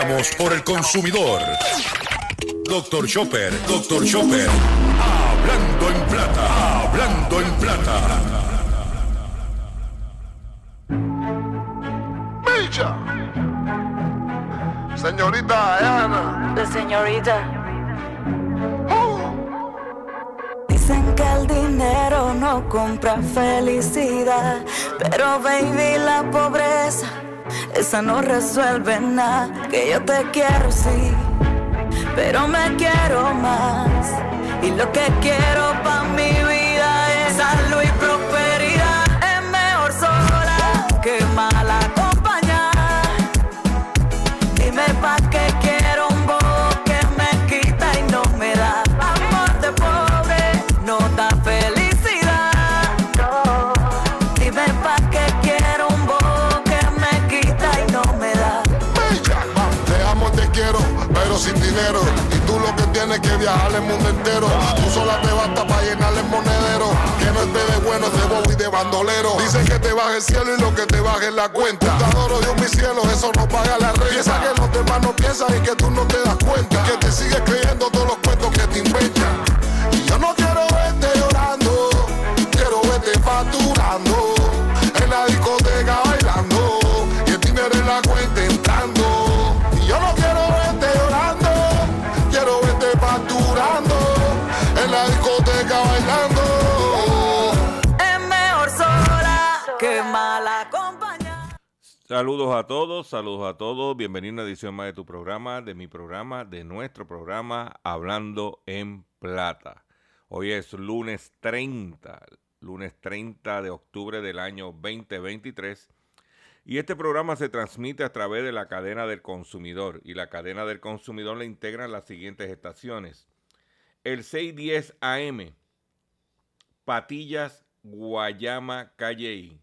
Veramos por el consumidor. Doctor Chopper, Doctor Chopper. Hablando en plata, hablando en plata. Señorita Ana. La señorita. Dicen que el dinero no compra felicidad, pero baby la pobreza, no resuelve nada. Que yo te quiero sí, pero me quiero más. Y lo que quiero para mi vida Y tú lo que tienes que viajar el mundo entero. Tú sola te basta para llenar el monedero. Que no esté de bueno, de bobo y de bandolero. Dicen que te baje el cielo y lo que te baje es la cuenta. Te adoro, Dios mi cielo, eso no paga la renta. Piensa que los demás no piensan y que tú no te das cuenta. Que te sigues creyendo todos los cuentos que te inventan. Y yo no quiero Saludos a todos, saludos a todos. Bienvenido a una edición más de tu programa, de mi programa, de nuestro programa Hablando en Plata. Hoy es lunes 30, lunes 30 de octubre del año 2023. Y este programa se transmite a través de la cadena del consumidor. Y la cadena del consumidor le integran las siguientes estaciones. El 610 AM, Patillas, Guayama, Calley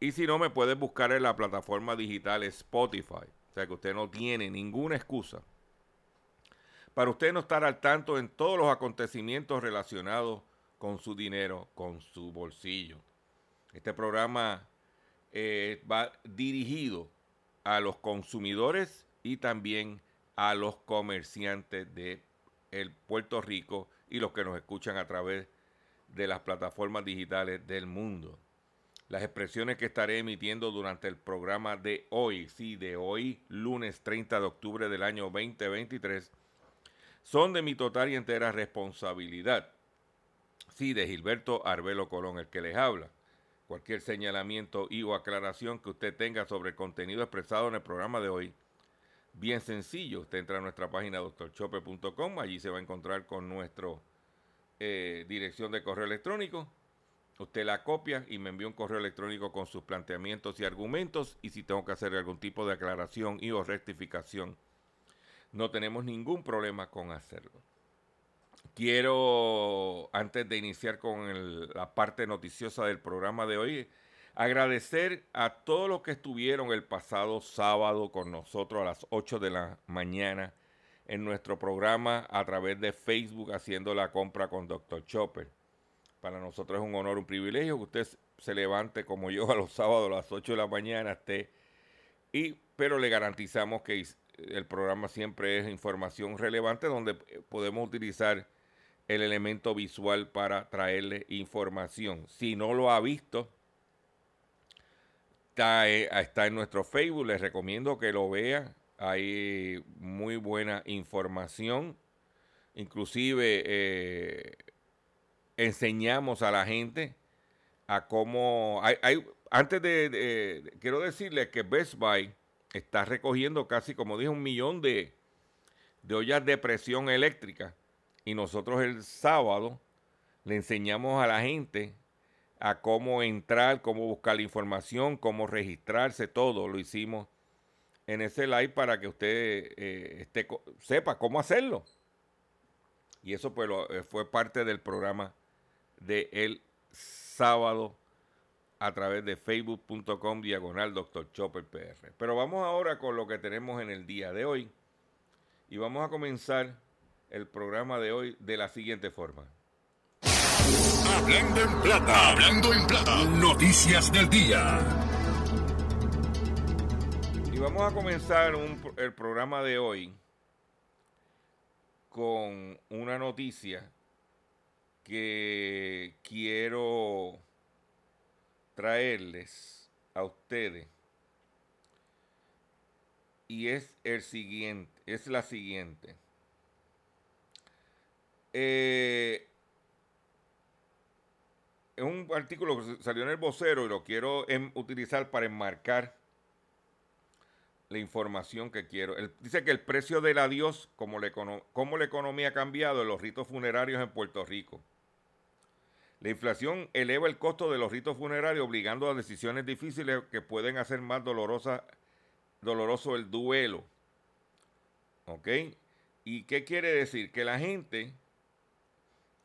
Y si no, me puedes buscar en la plataforma digital Spotify. O sea que usted no tiene ninguna excusa para usted no estar al tanto en todos los acontecimientos relacionados con su dinero, con su bolsillo. Este programa eh, va dirigido a los consumidores y también a los comerciantes de el Puerto Rico y los que nos escuchan a través de las plataformas digitales del mundo. Las expresiones que estaré emitiendo durante el programa de hoy, sí, de hoy, lunes 30 de octubre del año 2023, son de mi total y entera responsabilidad. Sí, de Gilberto Arbelo Colón, el que les habla. Cualquier señalamiento y o aclaración que usted tenga sobre el contenido expresado en el programa de hoy, bien sencillo. Usted entra a nuestra página doctorchope.com, allí se va a encontrar con nuestra dirección de correo electrónico. Usted la copia y me envía un correo electrónico con sus planteamientos y argumentos y si tengo que hacer algún tipo de aclaración y o rectificación, no tenemos ningún problema con hacerlo. Quiero, antes de iniciar con la parte noticiosa del programa de hoy, agradecer a todos los que estuvieron el pasado sábado con nosotros a las 8 de la mañana en nuestro programa a través de Facebook haciendo la compra con Dr. Chopper. Para nosotros es un honor, un privilegio que usted se levante como yo a los sábados a las 8 de la mañana, esté y, pero le garantizamos que el programa siempre es información relevante donde podemos utilizar el elemento visual para traerle información. Si no lo ha visto, está, eh, está en nuestro Facebook. Les recomiendo que lo vea Hay muy buena información. Inclusive eh, enseñamos a la gente a cómo... Hay, antes de, Quiero decirles que Best Buy está recogiendo casi, como dije, un millón de, de ollas de presión eléctrica. Y nosotros el sábado le enseñamos a la gente a cómo entrar, cómo buscar la información, cómo registrarse, todo lo hicimos en ese live para que usted eh, sepa cómo hacerlo. Y eso pues eh, fue parte del programa de el sábado a través de facebook.com diagonal Dr. Chopper PR. Pero vamos ahora con lo que tenemos en el día de hoy. Y vamos a comenzar el programa de hoy de la siguiente forma. Hablando en plata, hablando en plata, noticias del día. Y vamos a comenzar el programa de hoy con una noticia que quiero traerles a ustedes. Y es el siguiente, es la siguiente. Eh, es un artículo que salió en el vocero y lo quiero em, utilizar para enmarcar la información que quiero. dice que el precio del adiós, como la, como la economía ha cambiado en los ritos funerarios en Puerto Rico. La inflación eleva el costo de los ritos funerarios, obligando a decisiones difíciles que pueden hacer más dolorosa, doloroso el duelo. ¿Ok? ¿Y qué quiere decir? Que la gente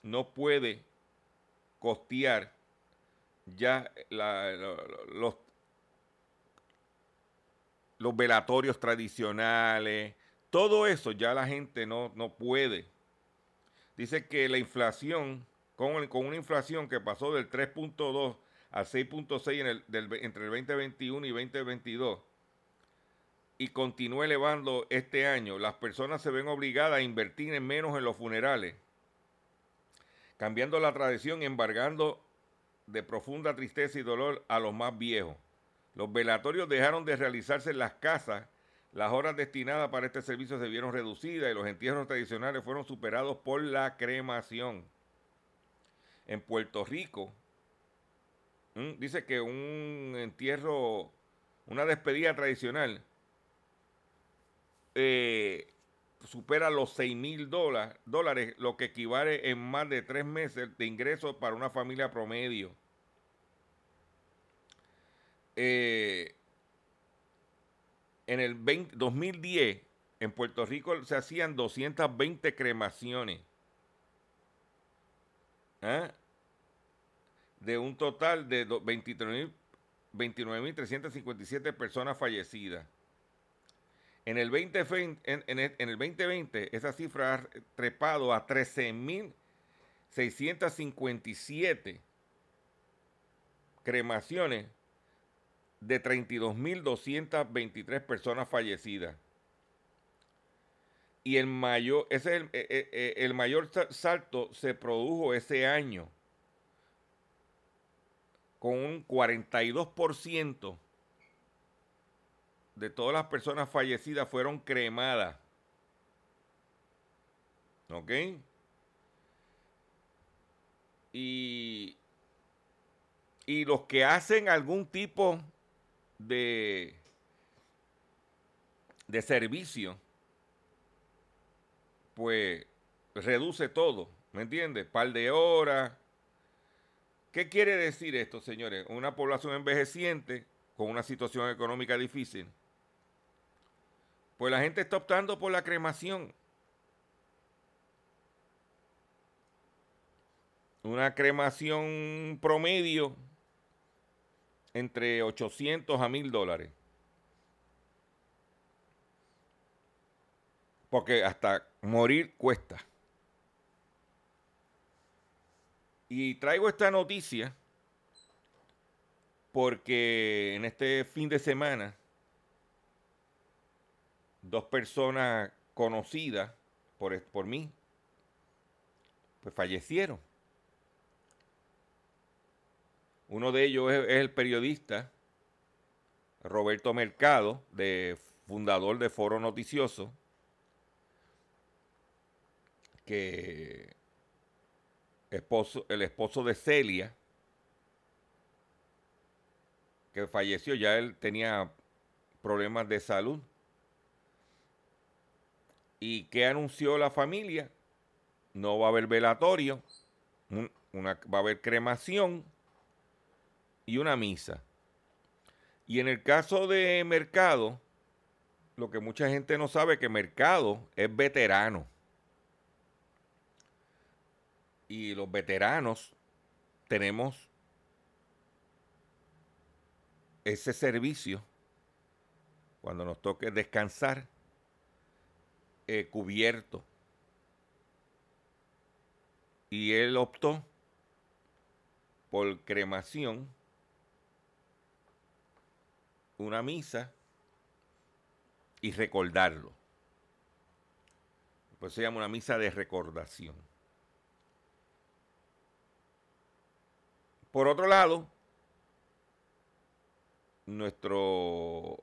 no puede costear ya los, los velatorios tradicionales, todo eso ya la gente no, no puede. Dice que la inflación, con, una inflación que pasó del 3.2 al 6.6 en el, entre el 2021 y 2022, y continúa elevando este año, las personas se ven obligadas a invertir en menos en los funerales cambiando la tradición embargando de profunda tristeza y dolor a los más viejos. Los velatorios dejaron de realizarse en las casas, las horas destinadas para este servicio se vieron reducidas y los entierros tradicionales fueron superados por la cremación. En Puerto Rico, dice que un entierro, una despedida tradicional, eh, supera los 6 mil dólares, lo que equivale en más de tres meses de ingresos para una familia promedio. Eh, en el 2010, en Puerto Rico se hacían 220 cremaciones. ¿Ah? De un total de 29.357 personas fallecidas. En el, 2020, en, el, 2020 esa cifra ha trepado a 13.657 cremaciones de 32.223 personas fallecidas. Y el mayor, ese es el, eh, eh, eh, el mayor salto se produjo ese año con un 42% de todas las personas fallecidas fueron cremadas. ¿Ok? Y, y los que hacen algún tipo de, de servicio, pues reduce todo, ¿me entiendes? Par de horas. ¿Qué quiere decir esto, señores? Una población envejeciente con una situación económica difícil pues la gente está optando por la cremación. Una cremación promedio entre 800 a 1000 dólares. Porque hasta morir cuesta. Y traigo esta noticia porque en este fin de semana dos personas conocidas por, por mí, pues fallecieron. Uno de ellos es, el periodista Roberto Mercado de fundador de Foro Noticioso, que esposo, el esposo de Celia, que falleció, ya él tenía problemas de salud. ¿Y qué anunció la familia? No va a haber velatorio, una, va a haber cremación y una misa. Y en el caso de Mercado, lo que mucha gente no sabe que Mercado es veterano. Y los veteranos tenemos ese servicio cuando nos toque descansar eh, cubierto. Y él optó por cremación, una misa y recordarlo. Pues se llama una misa de recordación. Por otro lado, nuestro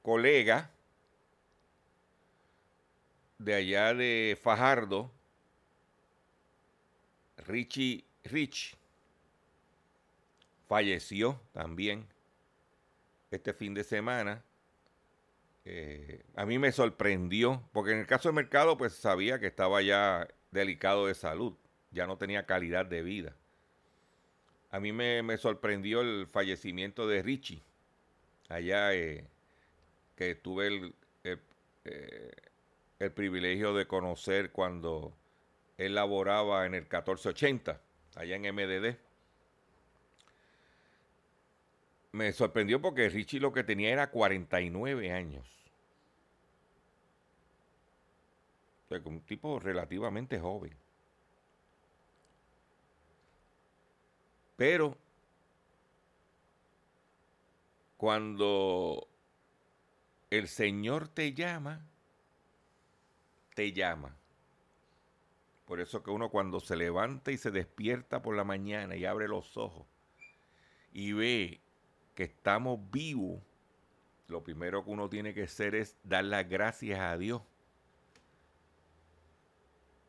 colega de allá de Fajardo, Richie Rich, falleció también este fin de semana. Eh, a mí me sorprendió, porque en el caso del mercado, pues sabía que estaba ya delicado de salud, ya no tenía calidad de vida. A mí me, sorprendió el fallecimiento de Richie, allá eh, que tuve el, eh, el, privilegio de conocer cuando él laboraba en el 1480, allá en MDD. Me sorprendió porque Richie lo que tenía era 49 años. un tipo relativamente joven. Pero cuando el Señor te llama, te llama. Por eso que uno cuando se levanta y se despierta por la mañana y abre los ojos y ve que estamos vivos, lo primero que uno tiene que hacer es dar las gracias a Dios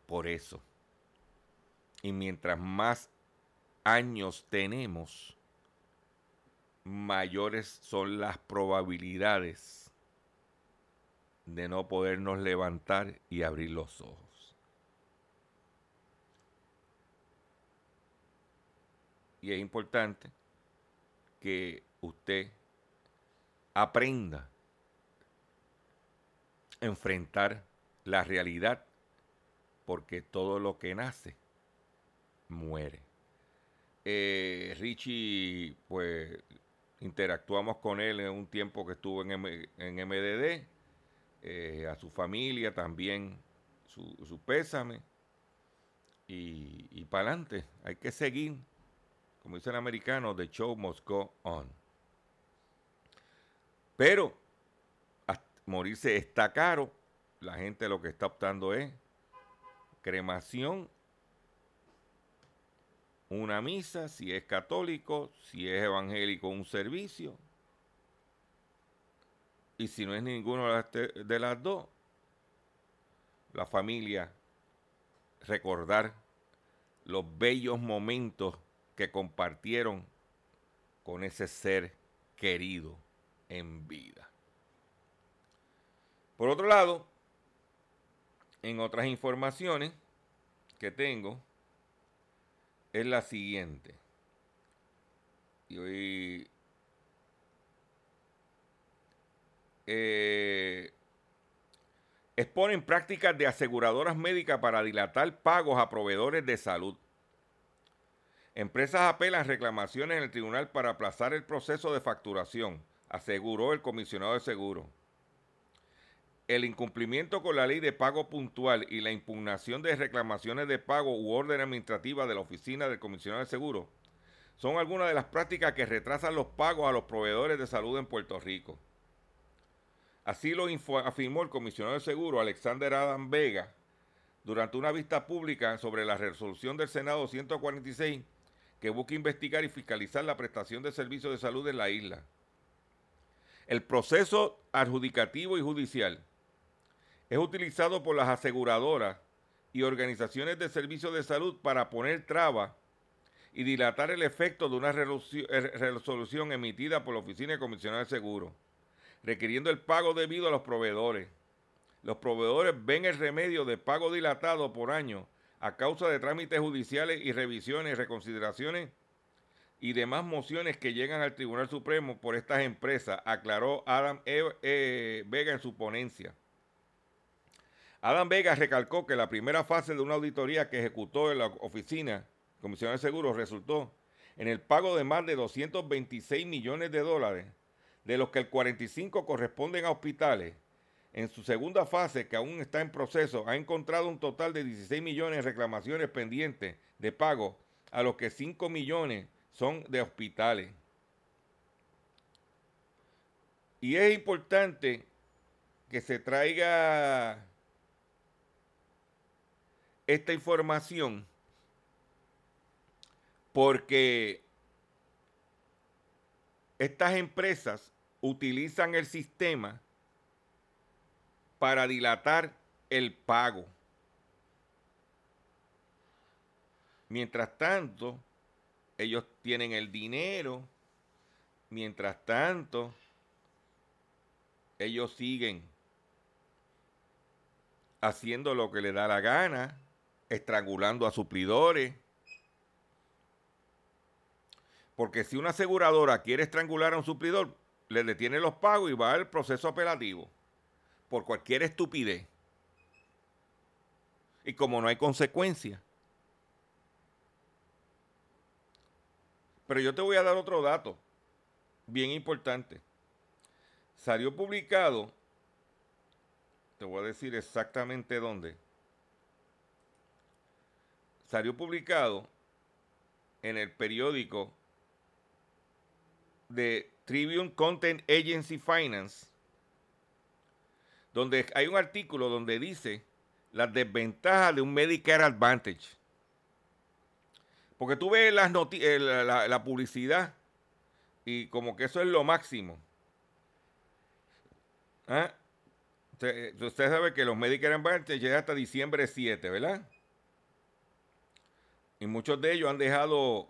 por eso. Y mientras más años tenemos, mayores son las probabilidades de no podernos levantar y abrir los ojos. Y es importante que usted aprenda a enfrentar la realidad, porque todo lo que nace muere. Eh, Richie, pues interactuamos con él en un tiempo que estuvo en, MDD, eh, a su familia también su, pésame y, y para adelante, hay que seguir, como dice el americano, the show must go on. Pero morirse está caro, la gente lo que está optando es cremación una misa, si es católico, si es evangélico, un servicio. Y si no es ninguno de las dos, la familia recordar los bellos momentos que compartieron con ese ser querido en vida. Por otro lado, en otras informaciones que tengo, es la siguiente. Y hoy eh, exponen prácticas de aseguradoras médicas para dilatar pagos a proveedores de salud. Empresas apelan reclamaciones en el tribunal para aplazar el proceso de facturación, aseguró el comisionado de seguro el incumplimiento con la ley de pago puntual y la impugnación de reclamaciones de pago u orden administrativa de la oficina del comisionado de seguro son algunas de las prácticas que retrasan los pagos a los proveedores de salud en Puerto Rico. Así lo afirmó el comisionado de seguro Alexander Adam Vega durante una vista pública sobre la resolución del Senado 146 que busca investigar y fiscalizar la prestación de servicios de salud en la isla. El proceso adjudicativo y judicial es utilizado por las aseguradoras y organizaciones de servicios de salud para poner trabas y dilatar el efecto de una eh, resolución emitida por la Oficina de Comisionado de Seguros, requiriendo el pago debido a los proveedores. Los proveedores ven el remedio de pago dilatado por año a causa de trámites judiciales y revisiones, reconsideraciones y demás mociones que llegan al Tribunal Supremo por estas empresas, aclaró Adam e. E. Vega en su ponencia. Adam Vega recalcó que la primera fase de una auditoría que ejecutó en la oficina Comisión de Seguros resultó en el pago de más de 226 millones de dólares, de los que el 45 corresponden a hospitales. En su segunda fase, que aún está en proceso, ha encontrado un total de 16 millones de reclamaciones pendientes de pago, a los que 5 millones son de hospitales. Y es importante que se traiga esta información porque estas empresas utilizan el sistema para dilatar el pago. Mientras tanto, ellos tienen el dinero. Mientras tanto, ellos siguen haciendo lo que les da la gana, estrangulando a suplidores. Porque si una aseguradora quiere estrangular a un suplidor, le detiene los pagos y va al proceso apelativo por cualquier estupidez. Y como no hay consecuencia. Pero yo te voy a dar otro dato bien importante. Salió publicado, te voy a decir exactamente dónde. Salió publicado en el periódico de Tribune Content Agency Finance, donde hay un artículo donde dice las desventajas de un Medicare Advantage. Porque tú ves las eh, la, publicidad y como que eso es lo máximo. ¿Ah? Usted, usted, sabe que los Medicare Advantage llegan hasta diciembre 7, ¿verdad? Y muchos de ellos han dejado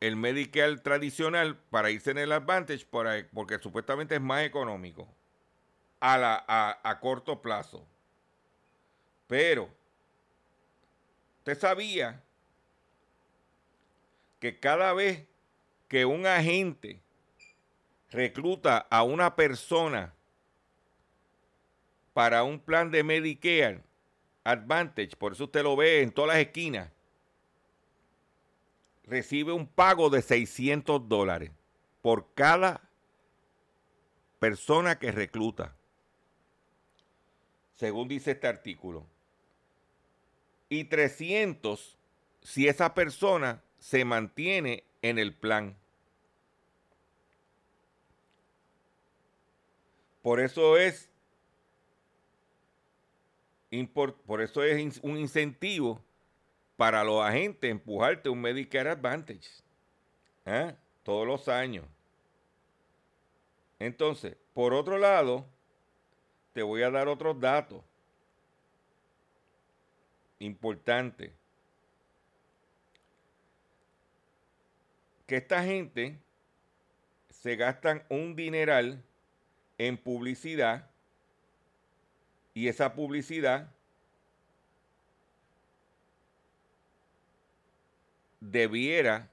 el Medicare tradicional para irse en el Advantage porque supuestamente es más económico a, la, a, corto plazo. Pero, usted sabía que cada vez que un agente recluta a una persona para un plan de Medicare Advantage, por eso usted lo ve en todas las esquinas, recibe un pago de 600 dólares por cada persona que recluta, según dice este artículo. Y 300 si esa persona se mantiene en el plan. Por eso es por eso es un incentivo para los agentes empujarte un Medicare Advantage. ¿eh? Todos los años. Entonces, por otro lado, te voy a dar otros datos importantes. Que esta gente se gastan un dineral en publicidad y esa publicidad debiera,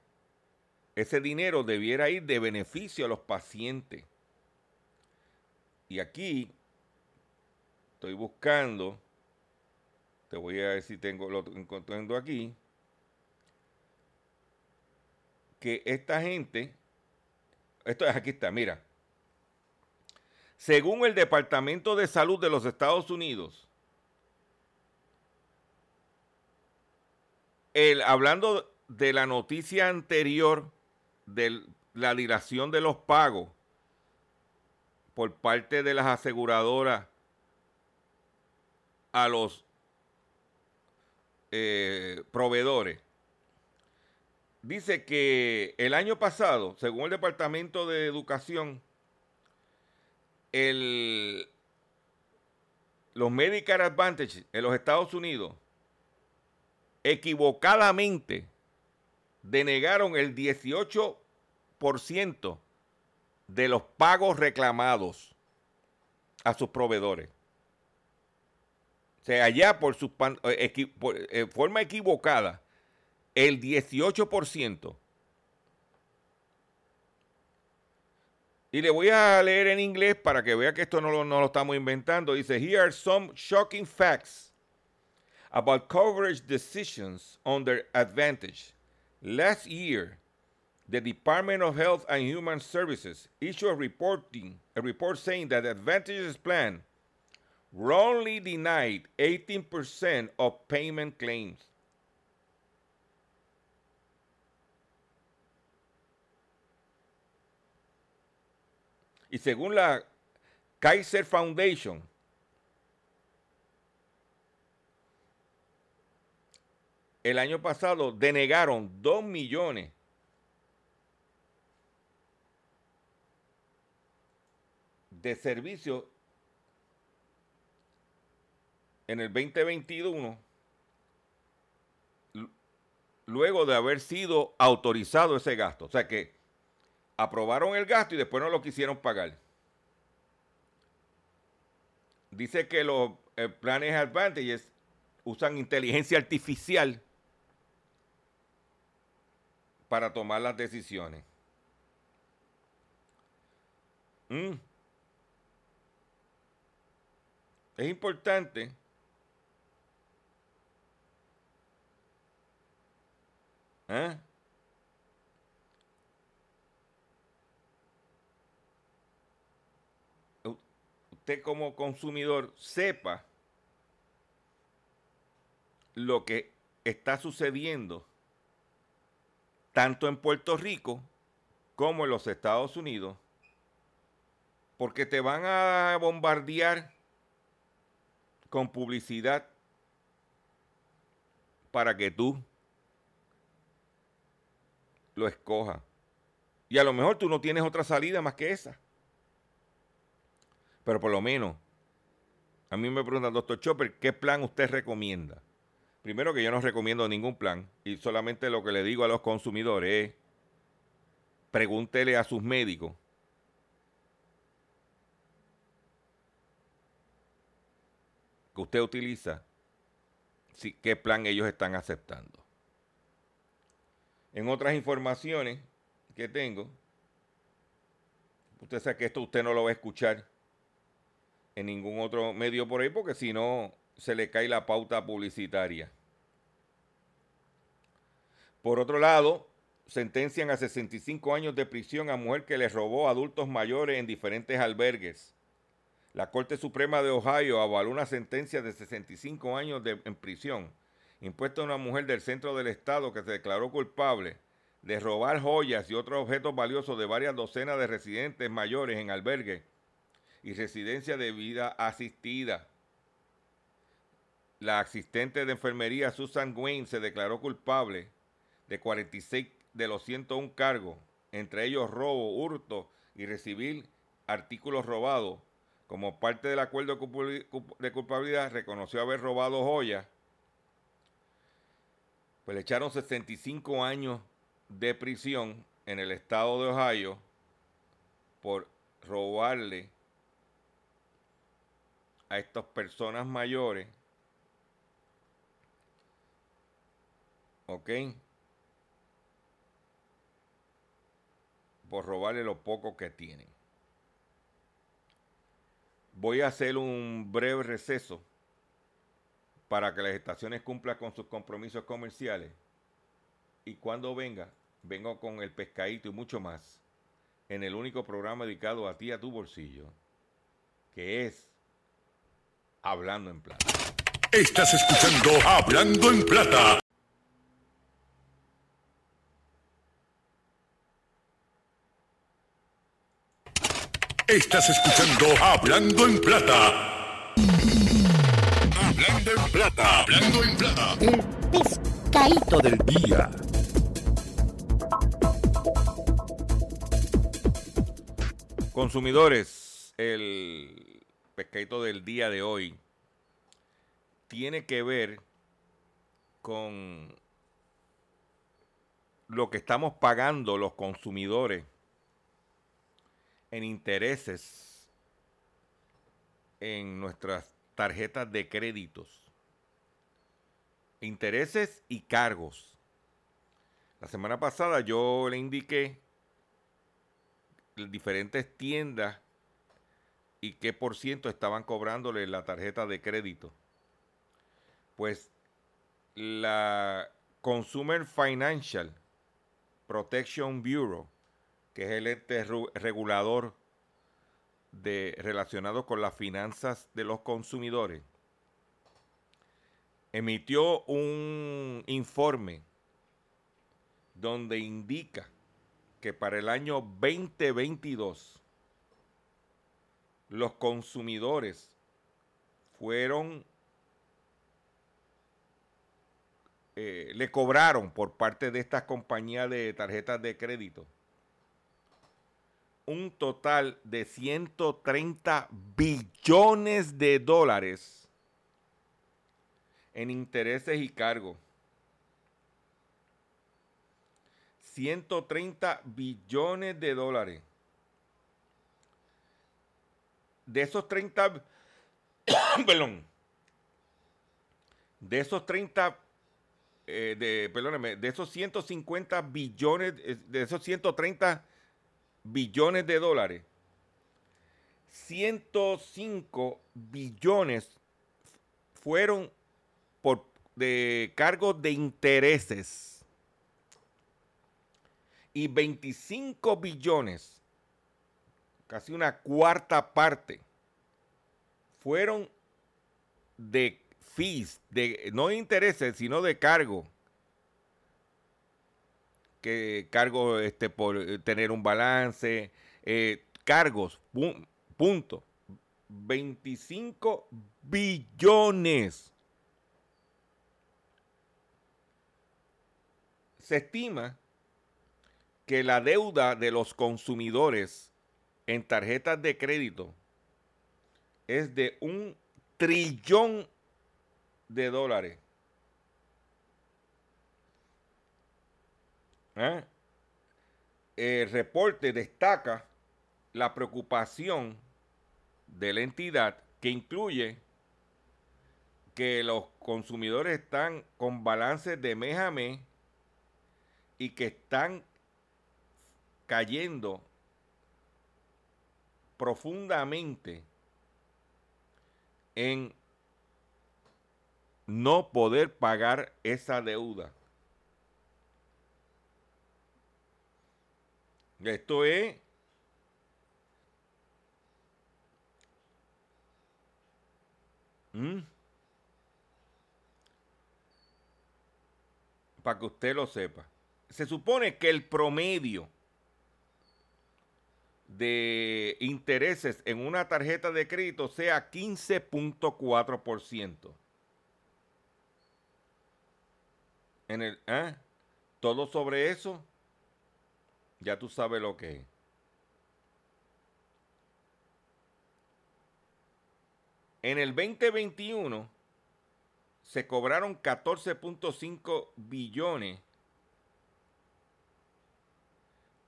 ese dinero debiera ir de beneficio a los pacientes. Y aquí estoy buscando, te voy a ver si tengo, lo encontrando aquí, que esta gente, esto es aquí está, mira, según el Departamento de Salud de los Estados Unidos, el, hablando de la noticia anterior de la dilación de los pagos por parte de las aseguradoras a los eh, proveedores. Dice que el año pasado, según el Departamento de Educación, el, los Medicare Advantage en los Estados Unidos equivocadamente denegaron el 18% de los pagos reclamados a sus proveedores. O sea, allá por su eh, eh, forma equivocada, el 18%. Y le voy a leer en inglés para que vea que esto no lo, no lo estamos inventando. Dice, here are some shocking facts about coverage decisions on their advantage. Last year, the Department of Health and Human Services issued a reporting a report saying that the Advantage's plan wrongly denied 18% of payment claims. Y según la Kaiser Foundation, el año pasado denegaron 2 millones de servicios en el 2021 luego de haber sido autorizado ese gasto. O sea que aprobaron el gasto y después no lo quisieron pagar. Dice que los eh, planes Advantages usan inteligencia artificial para tomar las decisiones. Mm. Es importante ¿eh? usted como consumidor sepa lo que está sucediendo tanto en Puerto Rico como en los Estados Unidos, porque te van a bombardear con publicidad para que tú lo escojas. Y a lo mejor tú no tienes otra salida más que esa. Pero por lo menos, a mí me pregunta, doctor Chopper, ¿qué plan usted recomienda? Primero que yo no recomiendo ningún plan y solamente lo que le digo a los consumidores es, pregúntele a sus médicos que usted utiliza, qué plan ellos están aceptando. En otras informaciones que tengo, usted sabe que esto usted no lo va a escuchar en ningún otro medio por ahí, porque si no se le cae la pauta publicitaria. Por otro lado, sentencian a 65 años de prisión a mujer que le robó a adultos mayores en diferentes albergues. La Corte Suprema de Ohio avaló una sentencia de 65 años de, en prisión impuesta a una mujer del centro del estado que se declaró culpable de robar joyas y otros objetos valiosos de varias docenas de residentes mayores en albergues y residencia de vida asistida. La asistente de enfermería Susan Wayne se declaró culpable de 46 de los 101 cargos, entre ellos robo, hurto y recibir artículos robados. Como parte del acuerdo de culpabilidad, reconoció haber robado joyas. Pues le echaron 65 años de prisión en el estado de Ohio por robarle a estas personas mayores, ¿ok? Por robarle lo poco que tienen. Voy a hacer un breve receso para que las estaciones cumplan con sus compromisos comerciales. Y cuando venga, vengo con el pescadito y mucho más en el único programa dedicado a ti, a tu bolsillo, que es Hablando en Plata. Estás escuchando Hablando en Plata. Estás escuchando Hablando en Plata. Hablando en Plata. Hablando en Plata. El pescadito del día. Consumidores, el pescadito del día de hoy tiene que ver con lo que estamos pagando los consumidores en intereses en nuestras tarjetas de créditos. Intereses y cargos. La semana pasada yo le indiqué diferentes tiendas y qué por ciento estaban cobrándole la tarjeta de crédito. Pues la Consumer Financial Protection Bureau, que es el ente regulador relacionado con las finanzas de los consumidores, emitió un informe donde indica que para el año 2022 los consumidores fueron, eh, le cobraron por parte de estas compañías de tarjetas de crédito un total de 130 billones de dólares en intereses y cargos. 130 billones de dólares. De esos 30, perdón, de esos 30, eh, de, perdóneme, de esos 150 billones, eh, de esos 130 billones de dólares, 105 billones fueron por de cargos de intereses y 25 billones, casi una cuarta parte, fueron de fees, de, no de intereses, sino de cargo que cargo este, por eh, tener un balance, eh, cargos, punto. 25 billones. Se estima que la deuda de los consumidores en tarjetas de crédito es de un trillón de dólares. ¿Eh? El reporte destaca la preocupación de la entidad que incluye que los consumidores están con balances de mes a mes y que están cayendo profundamente en no poder pagar esa deuda. Esto es ¿Mm? Para que usted lo sepa. Se supone que el promedio de intereses en una tarjeta de crédito sea 15.4%. En el, ¿eh? Todo sobre eso ya tú sabes lo que es. En el 2021 se cobraron 14.5 billones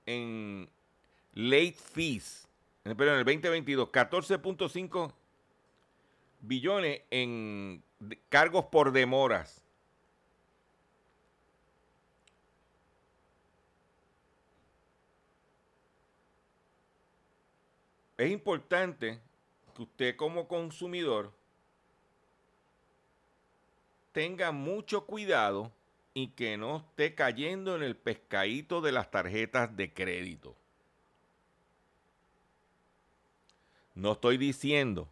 en late fees. Pero en el 2022, 14.5 billones en cargos por demoras. Es importante que usted como consumidor tenga mucho cuidado y que no esté cayendo en el pescadito de las tarjetas de crédito. No estoy diciendo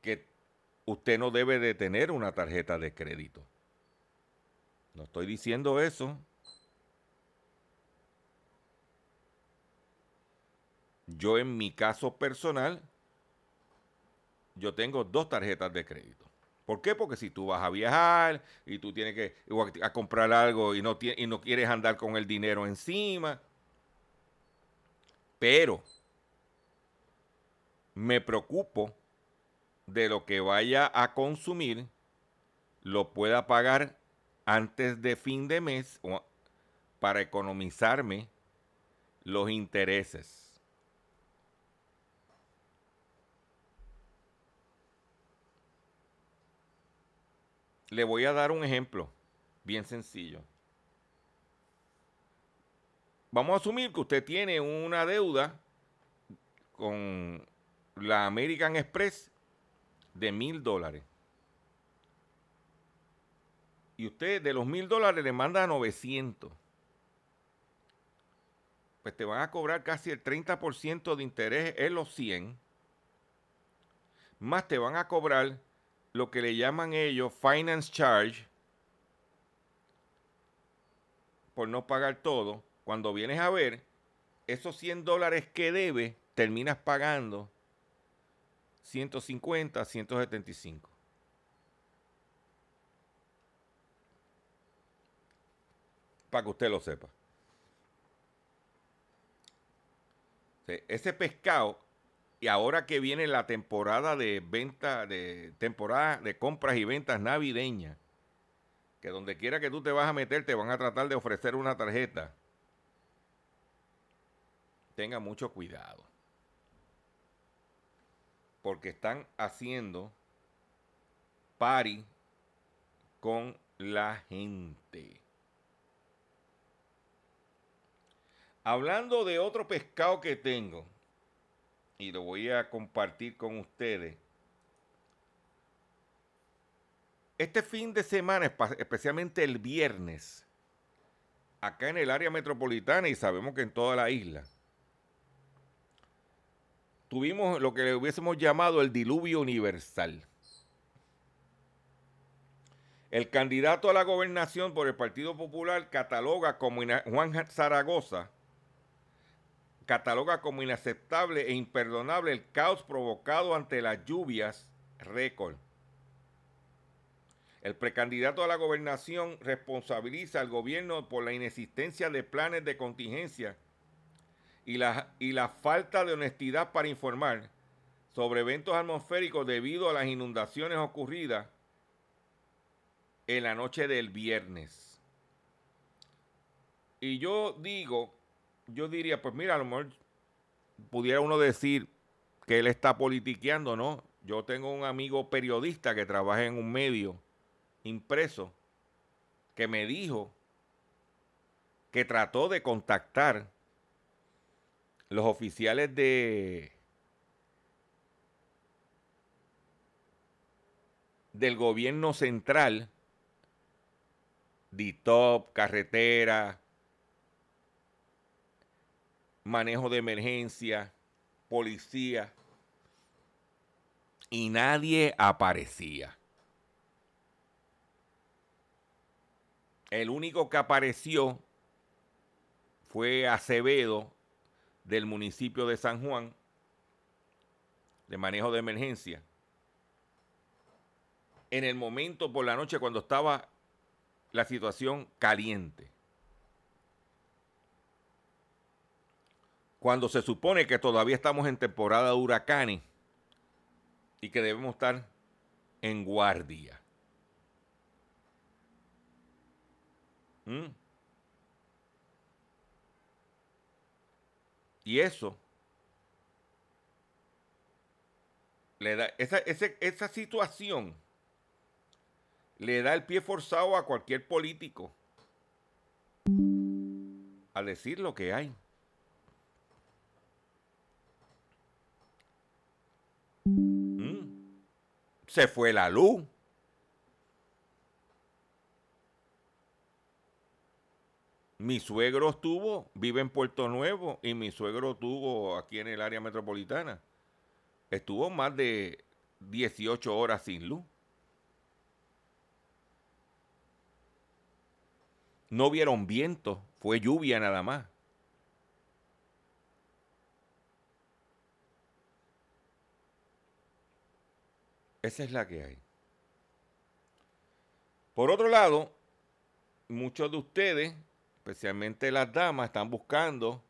que usted no debe de tener una tarjeta de crédito. No estoy diciendo eso. Yo en mi caso personal, yo tengo dos tarjetas de crédito. ¿Por qué? Porque si tú vas a viajar y tú tienes que a comprar algo y no, y no quieres andar con el dinero encima. Pero me preocupo de lo que vaya a consumir lo pueda pagar antes de fin de mes para economizarme los intereses. Le voy a dar un ejemplo bien sencillo. Vamos a asumir que usted tiene una deuda con la American Express de mil dólares. Y usted de los mil dólares le manda 900. Pues te van a cobrar casi el 30% de interés en los 100. Más te van a cobrar lo que le llaman ellos finance charge por no pagar todo. Cuando vienes a ver, esos 100 dólares que debe, terminas pagando 150, 175. Para que usted lo sepa. Ese pescado, y ahora que viene la temporada de venta, de temporada de compras y ventas navideñas, que donde quiera que tú te vas a meter te van a tratar de ofrecer una tarjeta. Tenga mucho cuidado porque están haciendo pari con la gente. Hablando de otro pescado que tengo, y lo voy a compartir con ustedes. Este fin de semana, especialmente el viernes, acá en el área metropolitana y sabemos que en toda la isla, tuvimos lo que le hubiésemos llamado el diluvio universal. El candidato a la gobernación por el Partido Popular cataloga como Juan Zaragoza cataloga como inaceptable e imperdonable el caos provocado ante las lluvias récord. El precandidato a la gobernación responsabiliza al gobierno por la inexistencia de planes de contingencia y la, y la falta de honestidad para informar sobre eventos atmosféricos debido a las inundaciones ocurridas en la noche del viernes. Y yo digo, yo diría, pues mira, a lo mejor pudiera uno decir que él está politiqueando, ¿no? Yo tengo un amigo periodista que trabaja en un medio impreso que me dijo que trató de contactar los oficiales de del gobierno central, DITOP, carretera, manejo de emergencia, policía, y nadie aparecía. El único que apareció fue Acevedo del municipio de San Juan de manejo de emergencia. En el momento por la noche cuando estaba la situación caliente. Cuando se supone que todavía estamos en temporada de huracanes y que debemos estar en guardia. ¿Mm? Y eso le da esa, esa situación le da el pie forzado a cualquier político a decir lo que hay. Se fue la luz. Mi suegro estuvo, vive en Puerto Nuevo y mi suegro estuvo aquí en el área metropolitana. Estuvo más de 18 horas sin luz. No vieron viento, fue lluvia nada más. Esa es la que hay. Por otro lado, muchos de ustedes especialmente las damas, están buscando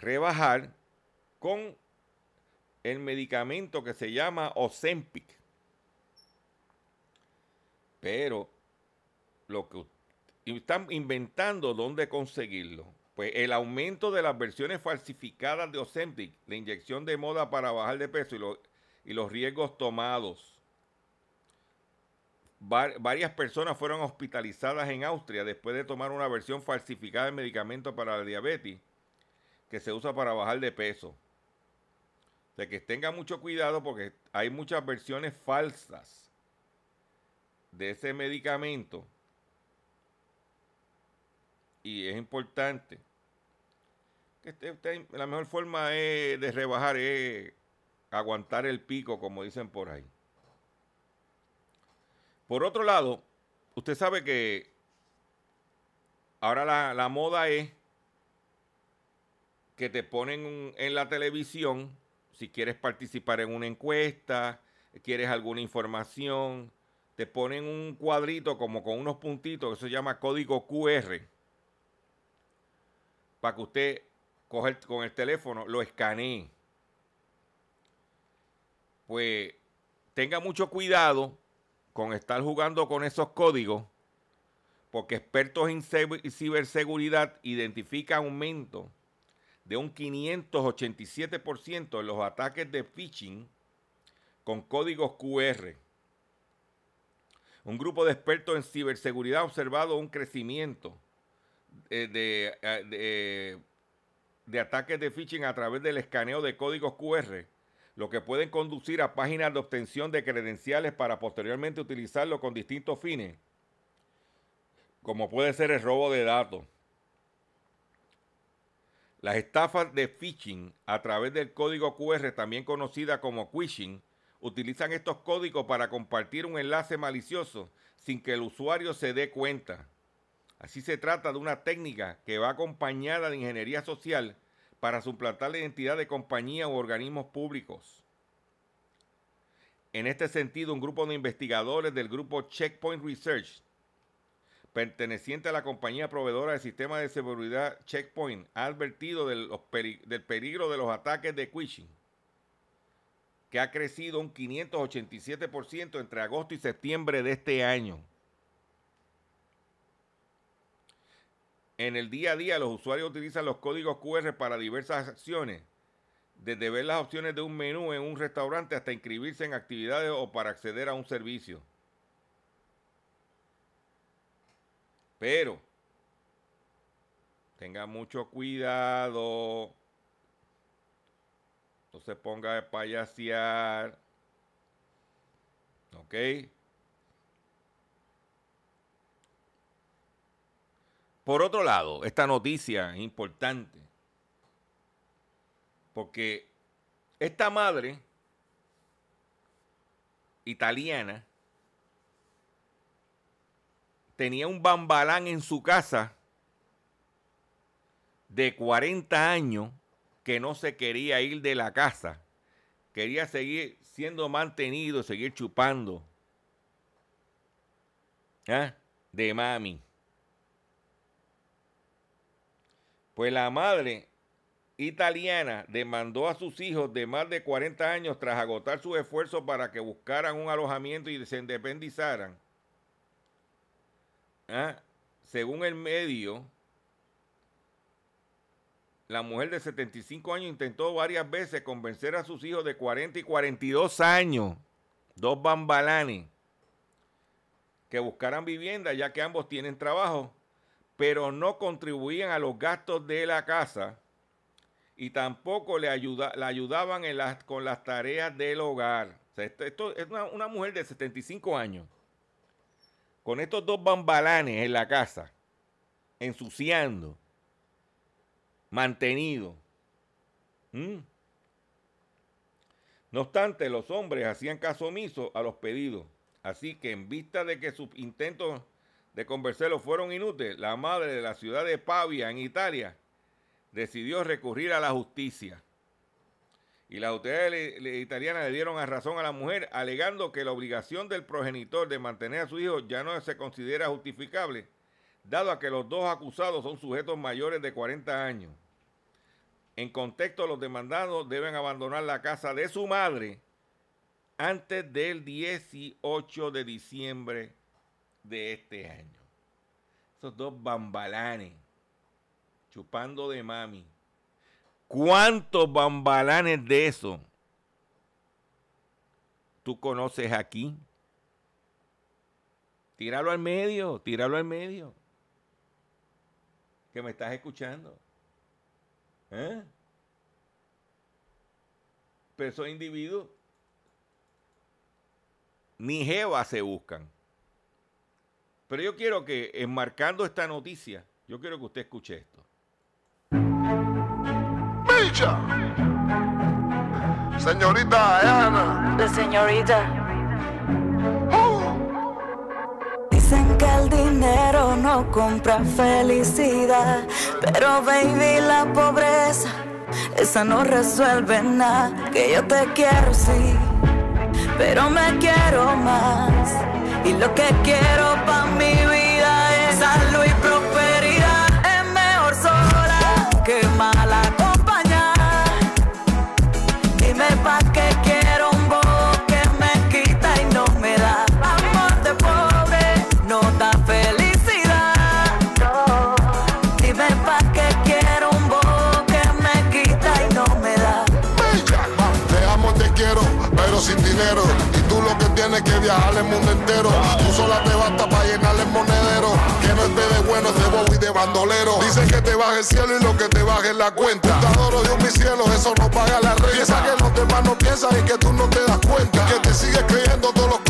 rebajar con el medicamento que se llama Ozempic. Pero lo que están inventando dónde conseguirlo. Pues el aumento de las versiones falsificadas de Ozempic, la inyección de moda para bajar de peso y, y los riesgos tomados. varias personas fueron hospitalizadas en Austria después de tomar una versión falsificada del medicamento para la diabetes que se usa para bajar de peso. De que tenga mucho cuidado porque hay muchas versiones falsas de ese medicamento. Y es importante que la mejor forma de rebajar es aguantar el pico, como dicen por ahí. Por otro lado, usted sabe que ahora la, la moda es que te ponen en la televisión si quieres participar en una encuesta, quieres alguna información, te ponen un cuadrito como con unos puntitos que se llama código QR para que usted coge con el teléfono lo escanee. Pues tenga mucho cuidado con estar jugando con esos códigos, porque expertos en ciberseguridad identifican aumento de un 587% en los ataques de phishing con códigos QR. Un grupo de expertos en ciberseguridad ha observado un crecimiento de, eh, de, ataques de phishing a través del escaneo de códigos QR, lo que pueden conducir a páginas de obtención de credenciales para posteriormente utilizarlo con distintos fines, como puede ser el robo de datos. Las estafas de phishing a través del código QR, también conocida como quishing, utilizan estos códigos para compartir un enlace malicioso sin que el usuario se dé cuenta. Así se trata de una técnica que va acompañada de ingeniería social para suplantar la identidad de compañías u organismos públicos. En este sentido, un grupo de investigadores del grupo Checkpoint Research perteneciente a la compañía proveedora del sistema de seguridad Checkpoint, ha advertido del, peligro de los ataques de phishing, que ha crecido un 587% entre agosto y septiembre de este año. En el día a día los usuarios utilizan los códigos QR para diversas acciones, desde ver las opciones de un menú en un restaurante hasta inscribirse en actividades o para acceder a un servicio. Pero tenga mucho cuidado. No se ponga a payasear. ¿Ok? Por otro lado, esta noticia es importante. Porque esta madre italiana tenía un bambalán en su casa de 40 años que no se quería ir de la casa. Quería seguir siendo mantenido, seguir chupando. ¿Ah? De mami. Pues la madre italiana demandó a sus hijos de más de 40 años tras agotar sus esfuerzos para que buscaran un alojamiento y se independizaran ¿Ah? según el medio, la mujer de 75 años intentó varias veces convencer a sus hijos de 40 y 42 años, dos bambalanes, que buscaran vivienda ya que ambos tienen trabajo, pero no contribuían a los gastos de la casa y tampoco le, ayuda, ayudaban con las tareas del hogar. esto, es una, una mujer de 75 años con estos dos bambalanes en la casa, ensuciando, mantenido. No obstante, los hombres hacían caso omiso a los pedidos. Así que en vista de que sus intentos de convencerlo fueron inútiles, la madre de la ciudad de Pavia, en Italia, decidió recurrir a la justicia y las autoridades italianas le dieron a razón a la mujer, alegando que la obligación del progenitor de mantener a su hijo ya no se considera justificable, dado a que los dos acusados son sujetos mayores de 40 años. En contexto, los demandados deben abandonar la casa de su madre antes del 18 de diciembre de este año. Esos dos bambalanes chupando de mami. ¿Cuántos bambalanes de eso tú conoces aquí? Tíralo al medio, tíralo al medio. Que me estás escuchando. ¿Eh? Pero esos individuos ni Jeva se buscan. Pero yo quiero que, enmarcando esta noticia, yo quiero que usted escuche esto. Señorita Ana. La señorita. Dicen que el dinero no compra felicidad, pero baby la pobreza, esa no resuelve nada. Que yo te quiero sí, pero me quiero más. Y lo que quiero para mi vida es salud y prosperidad. Es mejor sola que mala acompañada. Dime pa' qué quiero un bobo que me quita y no me da. Amor de pobre no da felicidad. Dime pa' qué quiero un bobo que me quita y no me da. Bella. Te amo, te quiero, pero sin dinero. Que viajar el mundo entero. Tú sola te basta para llenar el monedero. Que no es de bueno, es de bobo y de bandolero. Dicen que te baje el cielo y lo que te baje es la cuenta. Te adoro, Dios mi cielo, eso no paga la renta. Piensa que los demás no piensan y que tú no te das cuenta. Que te sigues creyendo todos los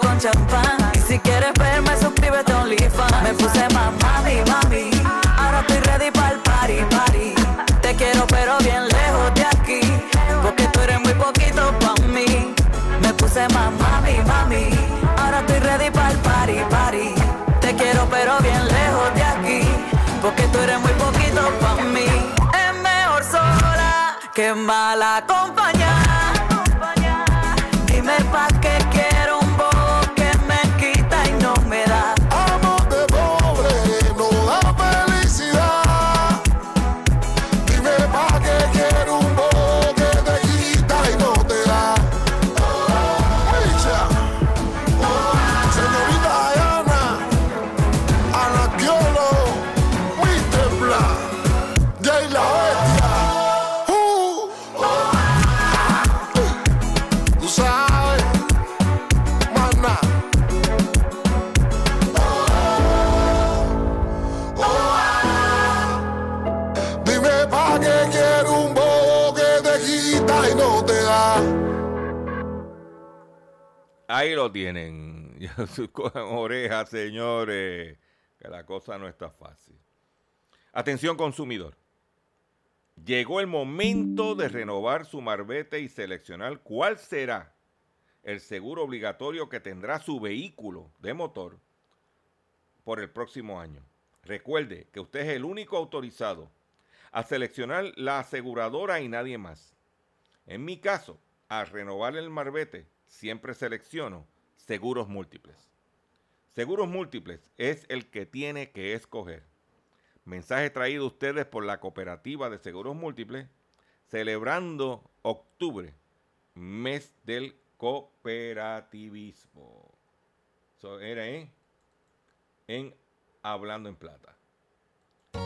con champán. Y si quieres verme, suscríbete a OnlyFans. Me puse más mami, mami. Ahora estoy ready para el party, party. Te quiero, pero bien lejos de aquí. Porque tú eres muy poquito para mí. Me puse más mami, mami. Ahora estoy ready para el party, party. Te quiero, pero bien lejos de aquí. Porque tú eres muy poquito para mí. Es mejor sola que mal acompañada. Dime pa' tienen. Orejas, señores, que la cosa no está fácil. Atención consumidor. Llegó el momento de renovar su marbete y seleccionar cuál será el seguro obligatorio que tendrá su vehículo de motor por el próximo año. Recuerde que usted es el único autorizado a seleccionar la aseguradora y nadie más. En mi caso, al renovar el marbete, siempre selecciono seguros múltiples. Seguros múltiples es el que tiene que escoger. Mensaje traído a ustedes por la Cooperativa de Seguros Múltiples, celebrando octubre, mes del cooperativismo. Eso era en, en Hablando en Plata.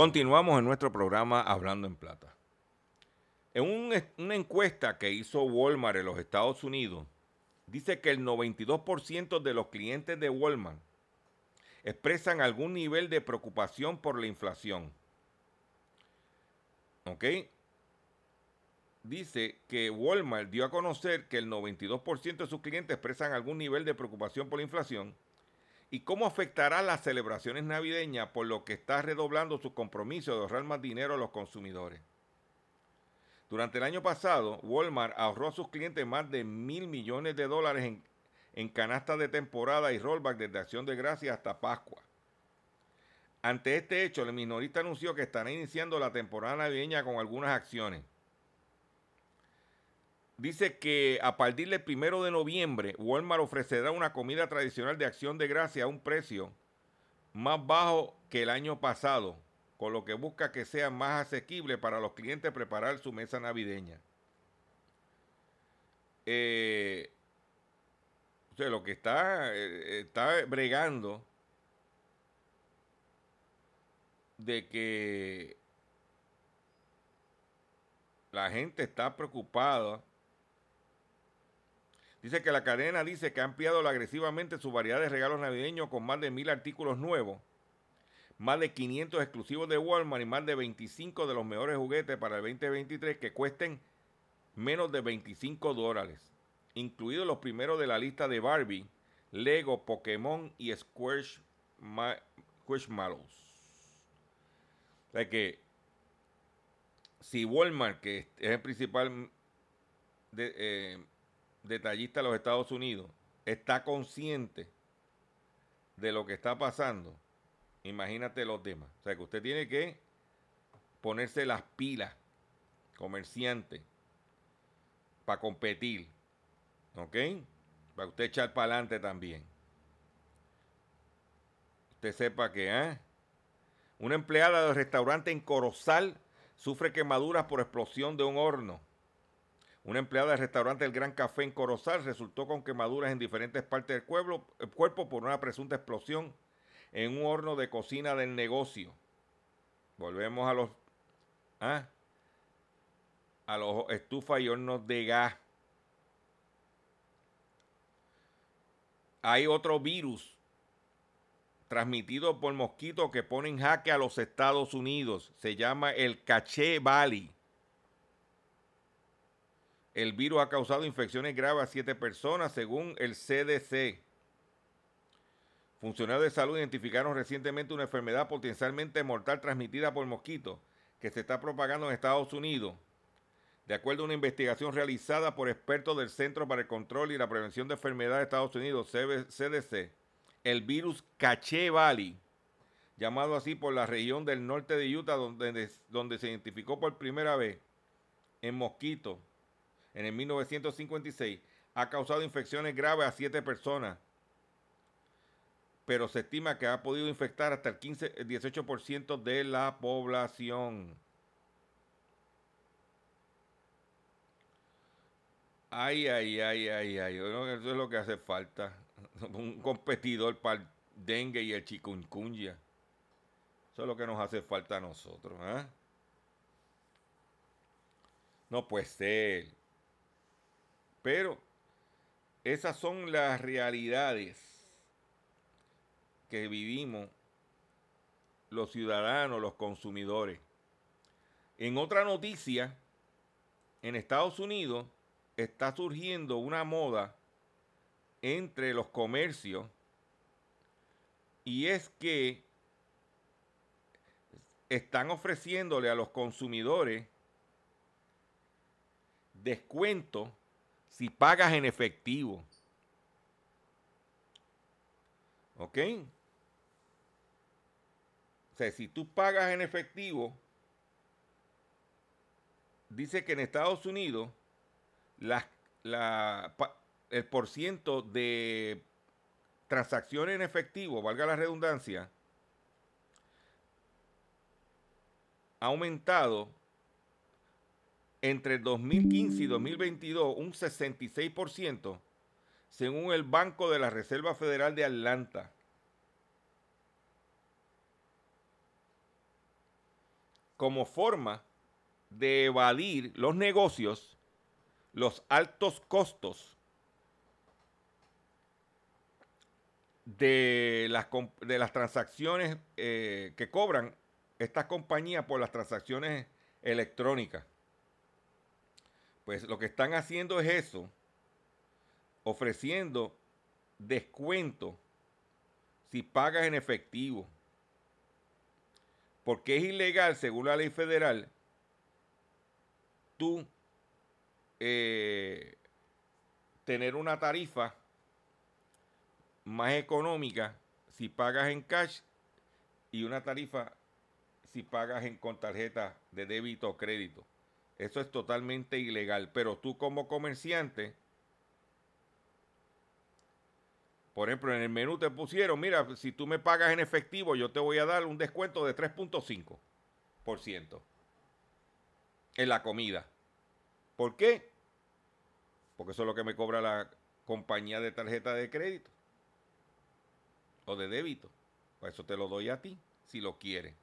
Continuamos en nuestro programa Hablando en Plata. En una encuesta que hizo Walmart en los Estados Unidos, dice que el 92% de los clientes de Walmart expresan algún nivel de preocupación por la inflación. ¿Ok? Dice que Walmart dio a conocer que el 92% de sus clientes expresan algún nivel de preocupación por la inflación y cómo afectará las celebraciones navideñas por lo que está redoblando su compromiso de ahorrar más dinero a los consumidores. Durante el año pasado, Walmart ahorró a sus clientes más de mil millones de dólares en, en canastas de temporada y rollback desde Acción de Gracias hasta Pascua. Ante este hecho, el minorista anunció que estará iniciando la temporada navideña con algunas acciones. Dice que a partir del primero de noviembre, Walmart ofrecerá una comida tradicional de acción de gracia a un precio más bajo que el año pasado, con lo que busca que sea más asequible para los clientes preparar su mesa navideña. Eh, o sea, lo que está, eh, está bregando de que la gente está preocupada. Dice que la cadena dice que ha ampliado agresivamente su variedad de regalos navideños con más de mil artículos nuevos más de 500 exclusivos de Walmart y más de 25 de los mejores juguetes para el 2023 que cuesten menos de 25 dólares, incluidos los primeros de la lista de Barbie, Lego, Pokémon y Squishmallows. O sea que si Walmart, que es el principal eh, detallista de los Estados Unidos, está consciente de lo que está pasando, Imagínate los demás. O sea que usted tiene que ponerse las pilas, comerciante, para competir. ¿Ok? Para usted echar para adelante también. Usted sepa que, ¿eh? Una empleada del restaurante en Corozal sufre quemaduras por explosión de un horno. Una empleada del restaurante El Gran Café en Corozal resultó con quemaduras en diferentes partes del cuerpo por una presunta explosión en un horno de cocina del negocio. Volvemos a los ¿ah? a los estufas y hornos de gas. Hay otro virus transmitido por mosquitos que pone en jaque a los Estados Unidos. Se llama el Caché Valley. El virus ha causado infecciones graves a siete personas, según el CDC. Funcionarios de salud identificaron recientemente una enfermedad potencialmente mortal transmitida por mosquitos que se está propagando en Estados Unidos. De acuerdo a una investigación realizada por expertos del Centro para el Control y la Prevención de Enfermedades de Estados Unidos, CDC, el virus Cache Valley, llamado así por la región del norte de Utah, donde, donde se identificó por primera vez en mosquitos en el 1956, ha causado infecciones graves a siete personas pero se estima que ha podido infectar hasta el 15, 18% de la población. Ay, ay, ay, ay, ay. Eso es lo que hace falta. Un competidor para el dengue y el chikungunya. Eso es lo que nos hace falta a nosotros. ¿eh? No puede ser. Pero esas son las realidades que vivimos los ciudadanos, los consumidores. En otra noticia, en Estados Unidos está surgiendo una moda entre los comercios y es que están ofreciéndole a los consumidores descuento si pagas en efectivo. ¿Ok? si tú pagas en efectivo, dice que en Estados Unidos la, la, el porciento de transacciones en efectivo, valga la redundancia, ha aumentado entre 2015 y 2022 un 66%, según el Banco de la Reserva Federal de Atlanta. Como forma de evadir los negocios, los altos costos de las, de las transacciones eh, que cobran estas compañías por las transacciones electrónicas. Pues lo que están haciendo es eso, ofreciendo descuento si pagas en efectivo. Porque es ilegal, según la ley federal, tú eh, tener una tarifa más económica si pagas en cash y una tarifa si pagas con tarjeta de débito o crédito. Eso es totalmente ilegal. Pero tú como comerciante, por ejemplo, en el menú te pusieron, mira, si tú me pagas en efectivo, yo te voy a dar un descuento de 3.5% en la comida. ¿Por qué? Porque eso es lo que me cobra la compañía de tarjeta de crédito o de débito. Pues eso te lo doy a ti, si lo quieres.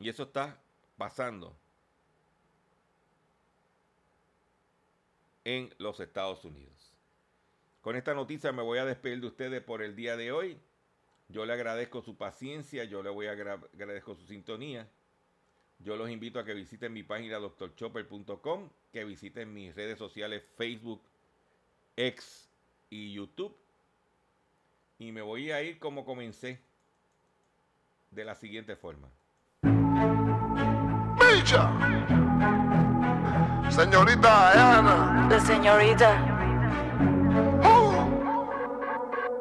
Y eso está pasando en los Estados Unidos. Con esta noticia me voy a despedir de ustedes por el día de hoy. Yo le agradezco su paciencia, yo le voy a agradezco su sintonía. Yo los invito a que visiten mi página doctorchopper.com, que visiten mis redes sociales Facebook, X y YouTube. Y me voy a ir como comencé, de la siguiente forma. Señorita Ana. La señorita.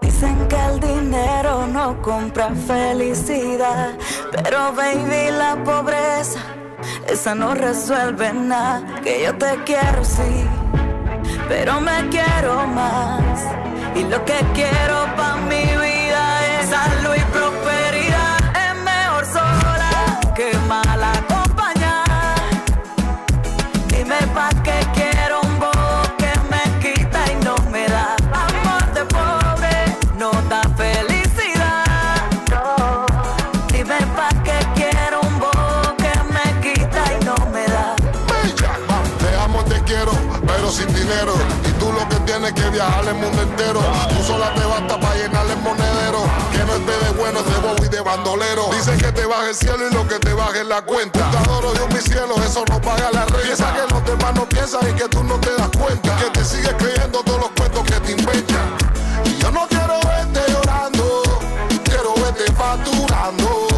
Dicen que el dinero no compra felicidad, pero baby la pobreza, esa no resuelve nada. Que yo te quiero sí, pero me quiero más. Y lo que quiero para mi vida es salud y que viajar el mundo entero. Tú sola te basta para llenar el monedero. Que no esté de bueno, de bobo y de bandolero. Dicen que te baje el cielo y lo que te baje es la cuenta. Te adoro Dios mi cielo, eso no paga la renta. Piensa que los demás no piensan y que tú no te das cuenta. Que te sigues creyendo todos los cuentos que te inventan. Y yo no quiero verte llorando, quiero verte facturando.